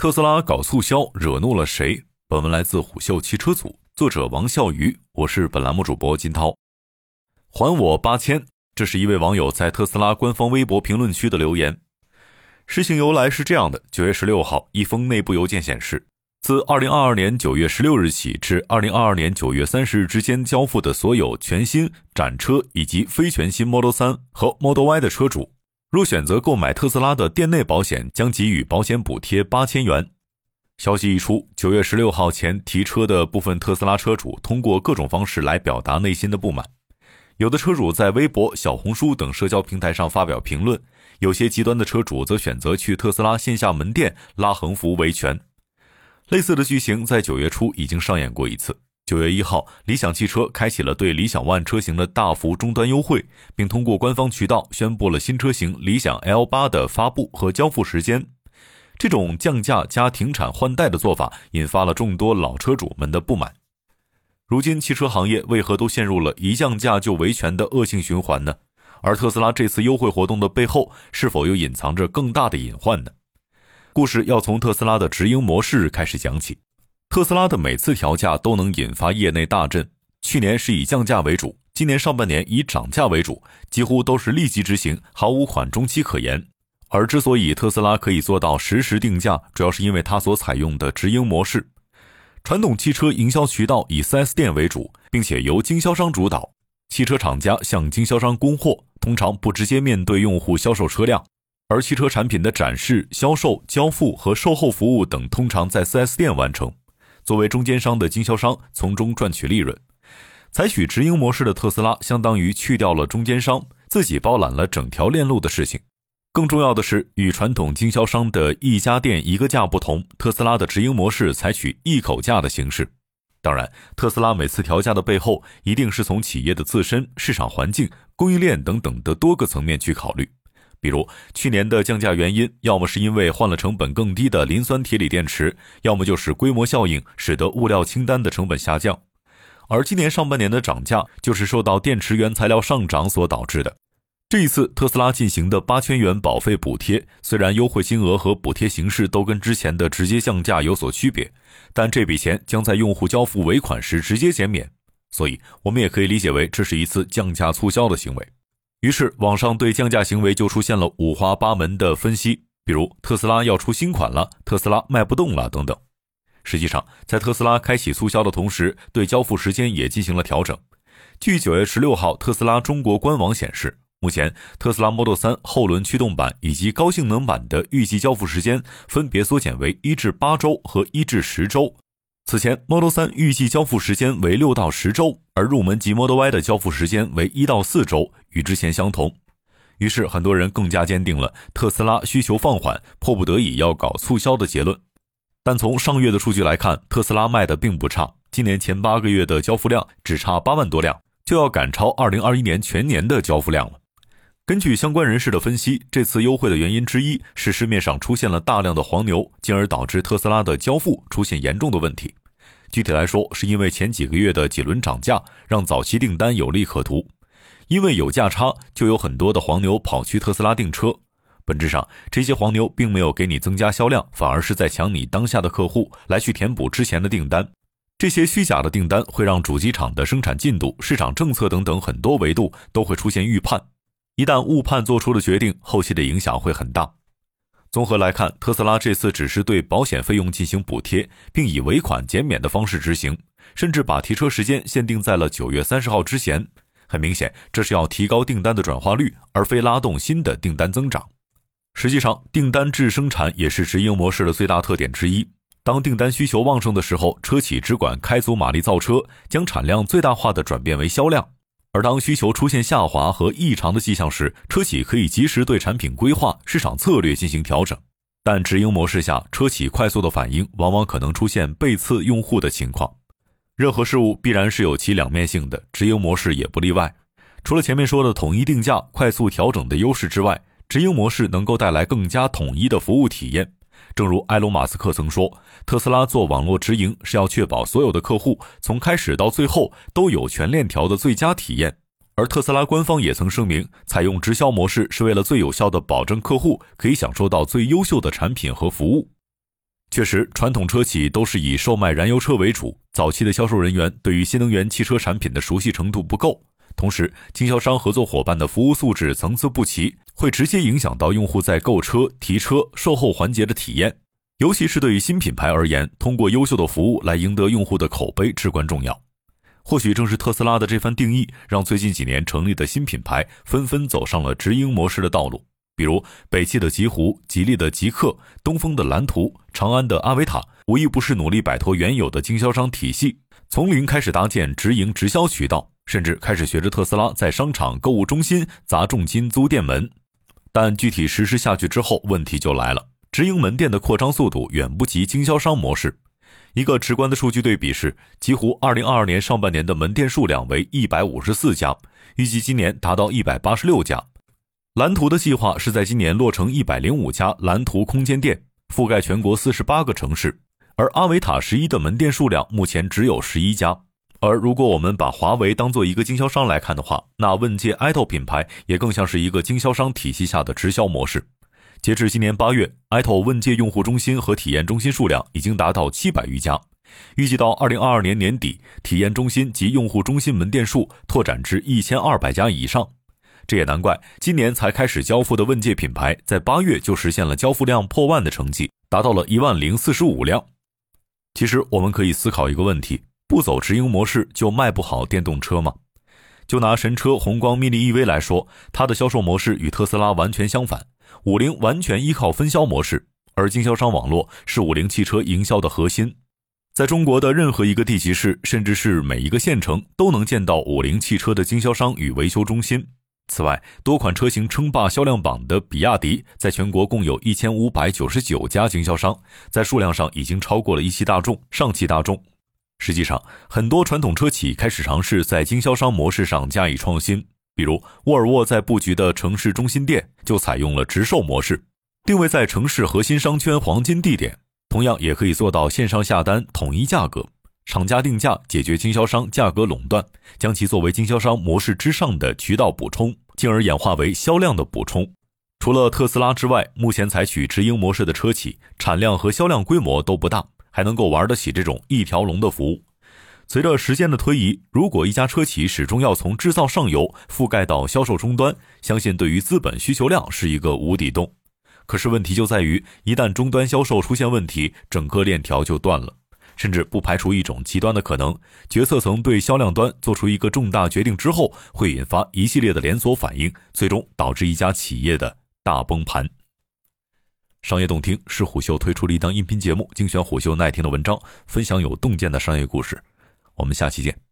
特斯拉搞促销惹怒了谁？本文来自虎嗅汽车组，作者王笑鱼，我是本栏目主播金涛。还我八千，这是一位网友在特斯拉官方微博评论区的留言。事情由来是这样的：九月十六号，一封内部邮件显示，自二零二二年九月十六日起至二零二二年九月三十日之间交付的所有全新展车以及非全新 Model 三和 Model Y 的车主。若选择购买特斯拉的店内保险，将给予保险补贴八千元。消息一出，九月十六号前提车的部分特斯拉车主通过各种方式来表达内心的不满。有的车主在微博、小红书等社交平台上发表评论，有些极端的车主则选择去特斯拉线下门店拉横幅维权。类似的剧情在九月初已经上演过一次。九月一号，理想汽车开启了对理想 ONE 车型的大幅终端优惠，并通过官方渠道宣布了新车型理想 L 八的发布和交付时间。这种降价加停产换代的做法，引发了众多老车主们的不满。如今，汽车行业为何都陷入了一降价就维权的恶性循环呢？而特斯拉这次优惠活动的背后，是否又隐藏着更大的隐患呢？故事要从特斯拉的直营模式开始讲起。特斯拉的每次调价都能引发业内大震。去年是以降价为主，今年上半年以涨价为主，几乎都是立即执行，毫无缓冲期可言。而之所以特斯拉可以做到实时定价，主要是因为它所采用的直营模式。传统汽车营销渠道以 4S 店为主，并且由经销商主导，汽车厂家向经销商供货，通常不直接面对用户销售车辆。而汽车产品的展示、销售、交付和售后服务等，通常在 4S 店完成。作为中间商的经销商从中赚取利润，采取直营模式的特斯拉相当于去掉了中间商，自己包揽了整条链路的事情。更重要的是，与传统经销商的一家店一个价不同，特斯拉的直营模式采取一口价的形式。当然，特斯拉每次调价的背后，一定是从企业的自身、市场环境、供应链等等的多个层面去考虑。比如去年的降价原因，要么是因为换了成本更低的磷酸铁锂电池，要么就是规模效应使得物料清单的成本下降。而今年上半年的涨价，就是受到电池原材料上涨所导致的。这一次特斯拉进行的八千元保费补贴，虽然优惠金额和补贴形式都跟之前的直接降价有所区别，但这笔钱将在用户交付尾款时直接减免，所以我们也可以理解为这是一次降价促销的行为。于是，网上对降价行为就出现了五花八门的分析，比如特斯拉要出新款了，特斯拉卖不动了等等。实际上，在特斯拉开启促销的同时，对交付时间也进行了调整。据九月十六号特斯拉中国官网显示，目前特斯拉 Model 3后轮驱动版以及高性能版的预计交付时间分别缩减为一至八周和一至十周。此前，Model 3预计交付时间为六到十周，而入门级 Model Y 的交付时间为一到四周，与之前相同。于是，很多人更加坚定了特斯拉需求放缓，迫不得已要搞促销的结论。但从上月的数据来看，特斯拉卖的并不差，今年前八个月的交付量只差八万多辆，就要赶超二零二一年全年的交付量了。根据相关人士的分析，这次优惠的原因之一是市面上出现了大量的黄牛，进而导致特斯拉的交付出现严重的问题。具体来说，是因为前几个月的几轮涨价让早期订单有利可图，因为有价差，就有很多的黄牛跑去特斯拉订车。本质上，这些黄牛并没有给你增加销量，反而是在抢你当下的客户来去填补之前的订单。这些虚假的订单会让主机厂的生产进度、市场政策等等很多维度都会出现预判。一旦误判做出的决定，后期的影响会很大。综合来看，特斯拉这次只是对保险费用进行补贴，并以尾款减免的方式执行，甚至把提车时间限定在了九月三十号之前。很明显，这是要提高订单的转化率，而非拉动新的订单增长。实际上，订单制生产也是直营模式的最大特点之一。当订单需求旺盛的时候，车企只管开足马力造车，将产量最大化的转变为销量。而当需求出现下滑和异常的迹象时，车企可以及时对产品规划、市场策略进行调整。但直营模式下，车企快速的反应往往可能出现背刺用户的情况。任何事物必然是有其两面性的，直营模式也不例外。除了前面说的统一定价、快速调整的优势之外，直营模式能够带来更加统一的服务体验。正如埃隆·马斯克曾说，特斯拉做网络直营是要确保所有的客户从开始到最后都有全链条的最佳体验。而特斯拉官方也曾声明，采用直销模式是为了最有效的保证客户可以享受到最优秀的产品和服务。确实，传统车企都是以售卖燃油车为主，早期的销售人员对于新能源汽车产品的熟悉程度不够。同时，经销商合作伙伴的服务素质层次不齐，会直接影响到用户在购车、提车、售后环节的体验。尤其是对于新品牌而言，通过优秀的服务来赢得用户的口碑至关重要。或许正是特斯拉的这番定义，让最近几年成立的新品牌纷纷走上了直营模式的道路。比如北汽的极狐、吉利的极氪、东风的蓝图、长安的阿维塔，无一不是努力摆脱原有的经销商体系，从零开始搭建直营直销渠道。甚至开始学着特斯拉在商场、购物中心砸重金租店门，但具体实施下去之后，问题就来了。直营门店的扩张速度远不及经销商模式。一个直观的数据对比是，几乎2022年上半年的门店数量为154家，预计今年达到186家。蓝图的计划是在今年落成105家蓝图空间店，覆盖全国48个城市，而阿维塔十一的门店数量目前只有11家。而如果我们把华为当做一个经销商来看的话，那问界 i-TO 品牌也更像是一个经销商体系下的直销模式。截至今年八月，i-TO 问界用户中心和体验中心数量已经达到七百余家，预计到二零二二年年底，体验中心及用户中心门店数拓展至一千二百家以上。这也难怪，今年才开始交付的问界品牌，在八月就实现了交付量破万的成绩，达到了一万零四十五辆。其实，我们可以思考一个问题。不走直营模式就卖不好电动车吗？就拿神车宏光 mini EV 来说，它的销售模式与特斯拉完全相反。五菱完全依靠分销模式，而经销商网络是五菱汽车营销的核心。在中国的任何一个地级市，甚至是每一个县城，都能见到五菱汽车的经销商与维修中心。此外，多款车型称霸销量榜的比亚迪，在全国共有一千五百九十九家经销商，在数量上已经超过了一汽大众、上汽大众。实际上，很多传统车企开始尝试在经销商模式上加以创新，比如沃尔沃在布局的城市中心店就采用了直售模式，定位在城市核心商圈黄金地点，同样也可以做到线上下单统一价格，厂家定价解决经销商价格垄断，将其作为经销商模式之上的渠道补充，进而演化为销量的补充。除了特斯拉之外，目前采取直营模式的车企产量和销量规模都不大。还能够玩得起这种一条龙的服务。随着时间的推移，如果一家车企始终要从制造上游覆盖到销售终端，相信对于资本需求量是一个无底洞。可是问题就在于，一旦终端销售出现问题，整个链条就断了。甚至不排除一种极端的可能：决策层对销量端做出一个重大决定之后，会引发一系列的连锁反应，最终导致一家企业的大崩盘。商业洞听是虎嗅推出了一档音频节目，精选虎嗅耐听的文章，分享有洞见的商业故事。我们下期见。